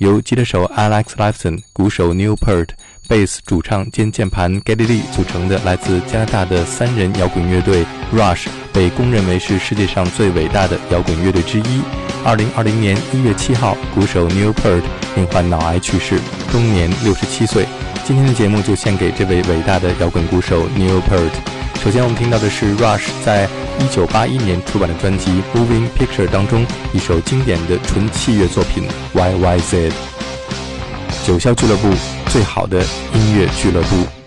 由吉他手 Alex Lifeson、鼓手 Neil Pert、贝斯主唱兼键盘 Geddy Lee 组成的来自加拿大的三人摇滚乐队 Rush 被公认为是世界上最伟大的摇滚乐队之一。二零二零年一月七号，鼓手 Neil Pert 因患脑癌去世，终年六十七岁。今天的节目就献给这位伟大的摇滚鼓手 Neil Peart。首先，我们听到的是 Rush 在一九八一年出版的专辑《Moving Picture》当中一首经典的纯器乐作品《YYZ》。九霄俱乐部，最好的音乐俱乐部。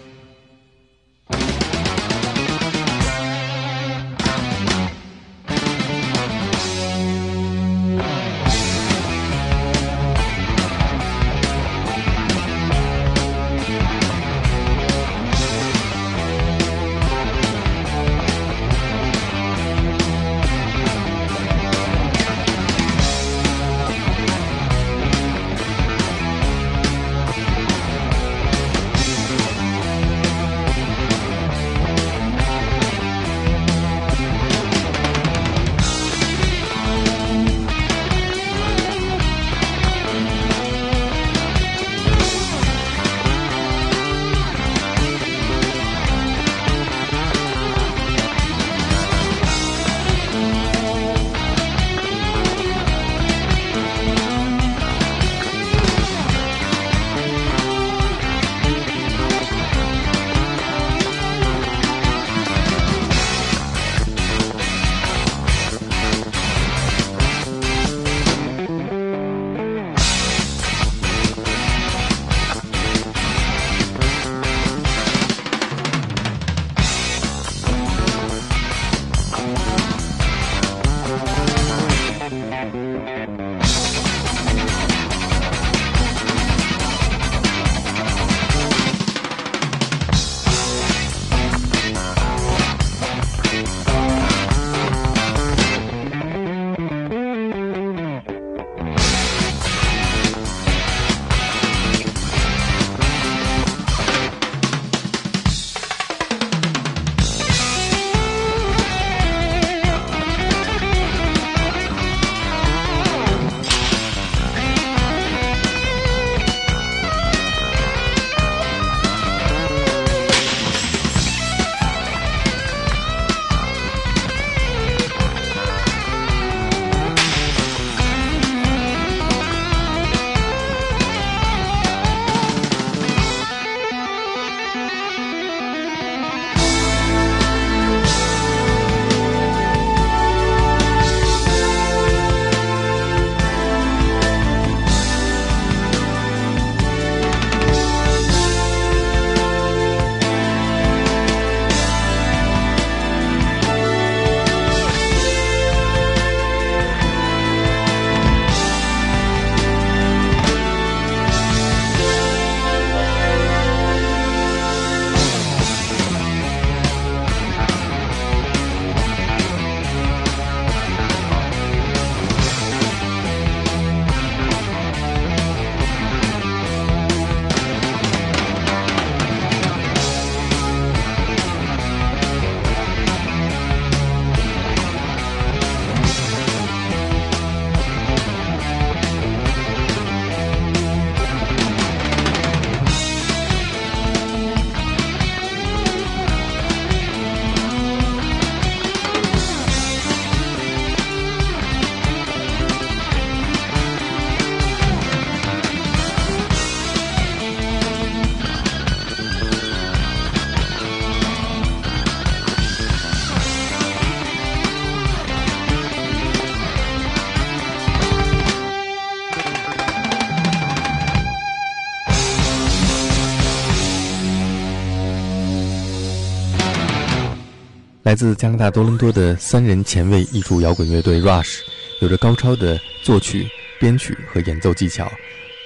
来自加拿大多伦多的三人前卫艺术摇滚乐队 Rush，有着高超的作曲、编曲和演奏技巧。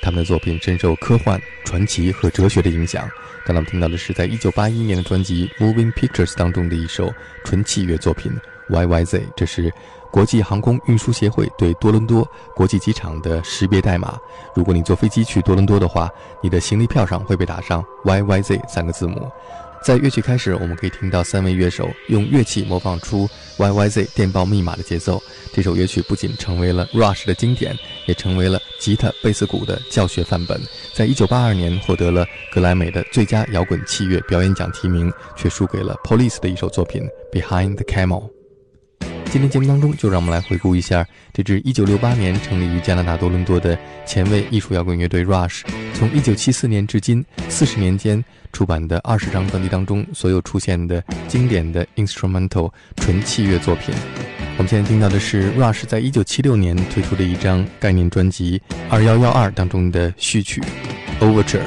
他们的作品深受科幻、传奇和哲学的影响。刚刚听到的是在1981年的专辑《Moving Pictures》当中的一首纯器乐作品 YYZ，这是国际航空运输协会对多伦多国际机场的识别代码。如果你坐飞机去多伦多的话，你的行李票上会被打上 YYZ 三个字母。在乐曲开始，我们可以听到三位乐手用乐器模仿出 YYZ 电报密码的节奏。这首乐曲不仅成为了 Rush 的经典，也成为了吉他、贝斯、鼓的教学范本。在一九八二年获得了格莱美的最佳摇滚器乐表演奖提名，却输给了 Police 的一首作品《Behind the Camel》。今天节目当中，就让我们来回顾一下这支1968年成立于加拿大多伦多的前卫艺术摇滚乐队 Rush，从1974年至今四十年间出版的二十张专辑当中所有出现的经典的 instrumental 纯器乐作品。我们现在听到的是 Rush 在1976年推出的一张概念专辑《2112》当中的序曲《Overture》。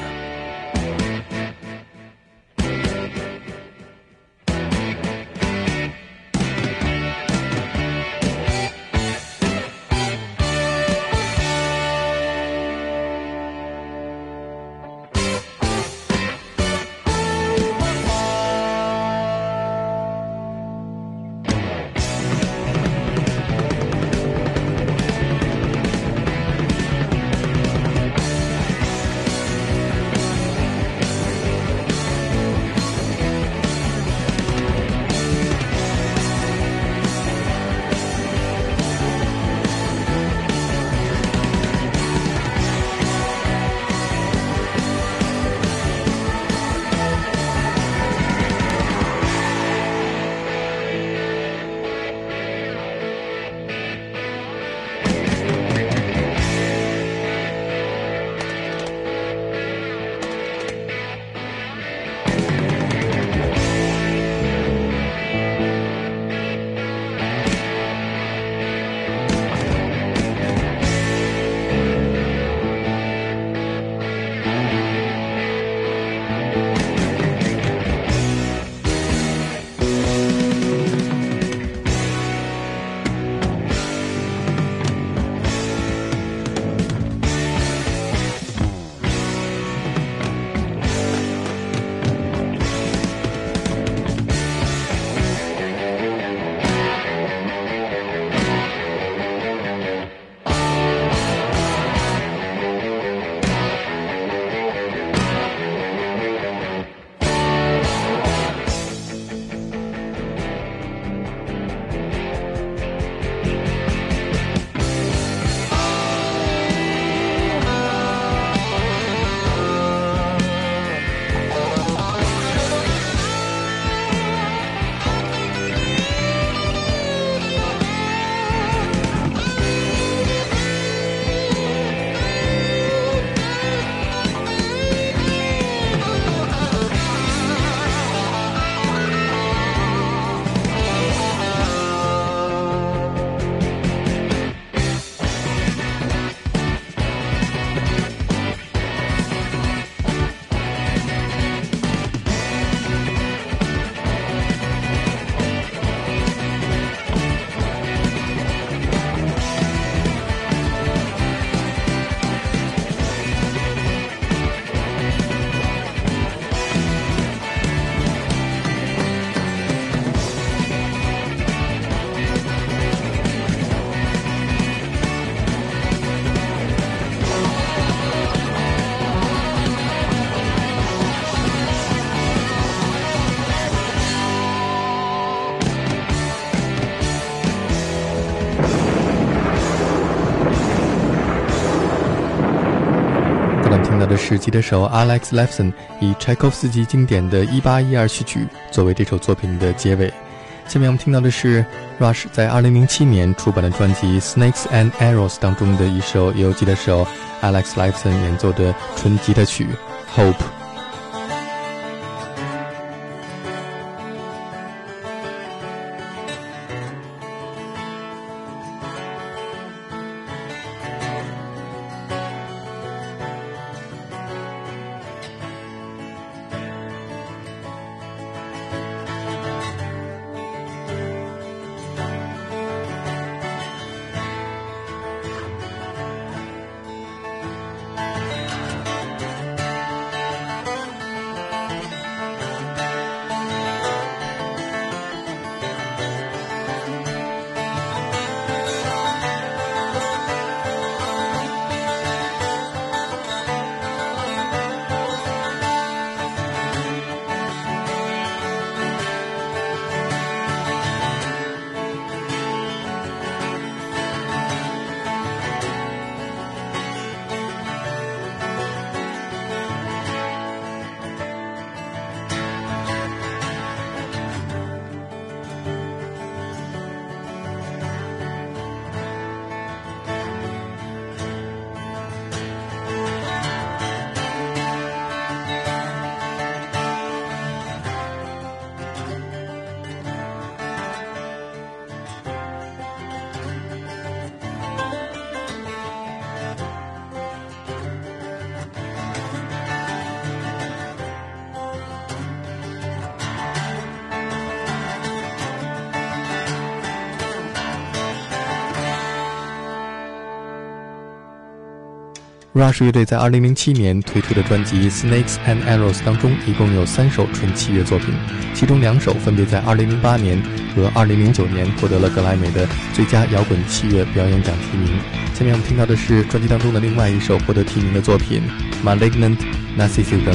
是吉他手 Alex Lifeson 以柴可夫斯基经典的一八一二序曲作为这首作品的结尾。下面我们听到的是 Rush 在二零零七年出版的专辑《Snakes and Arrows》当中的一首由吉他手 Alex Lifeson 演奏的纯吉他曲《Hope》。Rush 乐队在2007年推出的专辑《Snakes and Arrows》当中，一共有三首纯器乐作品，其中两首分别在2008年和2009年获得了格莱美的最佳摇滚器乐表演奖提名。下面我们听到的是专辑当中的另外一首获得提名的作品《Malignant Narcissism》。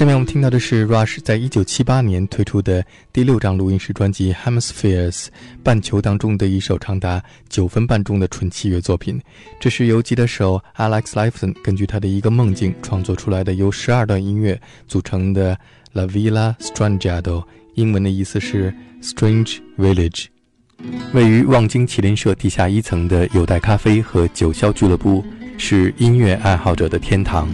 下面我们听到的是 Rush 在一九七八年推出的第六张录音室专辑《Hemispheres》半球当中的一首长达九分半钟的纯器乐作品。这是由吉他手 Alex Lifeson 根据他的一个梦境创作出来的，由十二段音乐组成的 La Villa Strangiado，英文的意思是 Strange Village。位于望京麒麟社地下一层的有待咖啡和九霄俱乐部是音乐爱好者的天堂。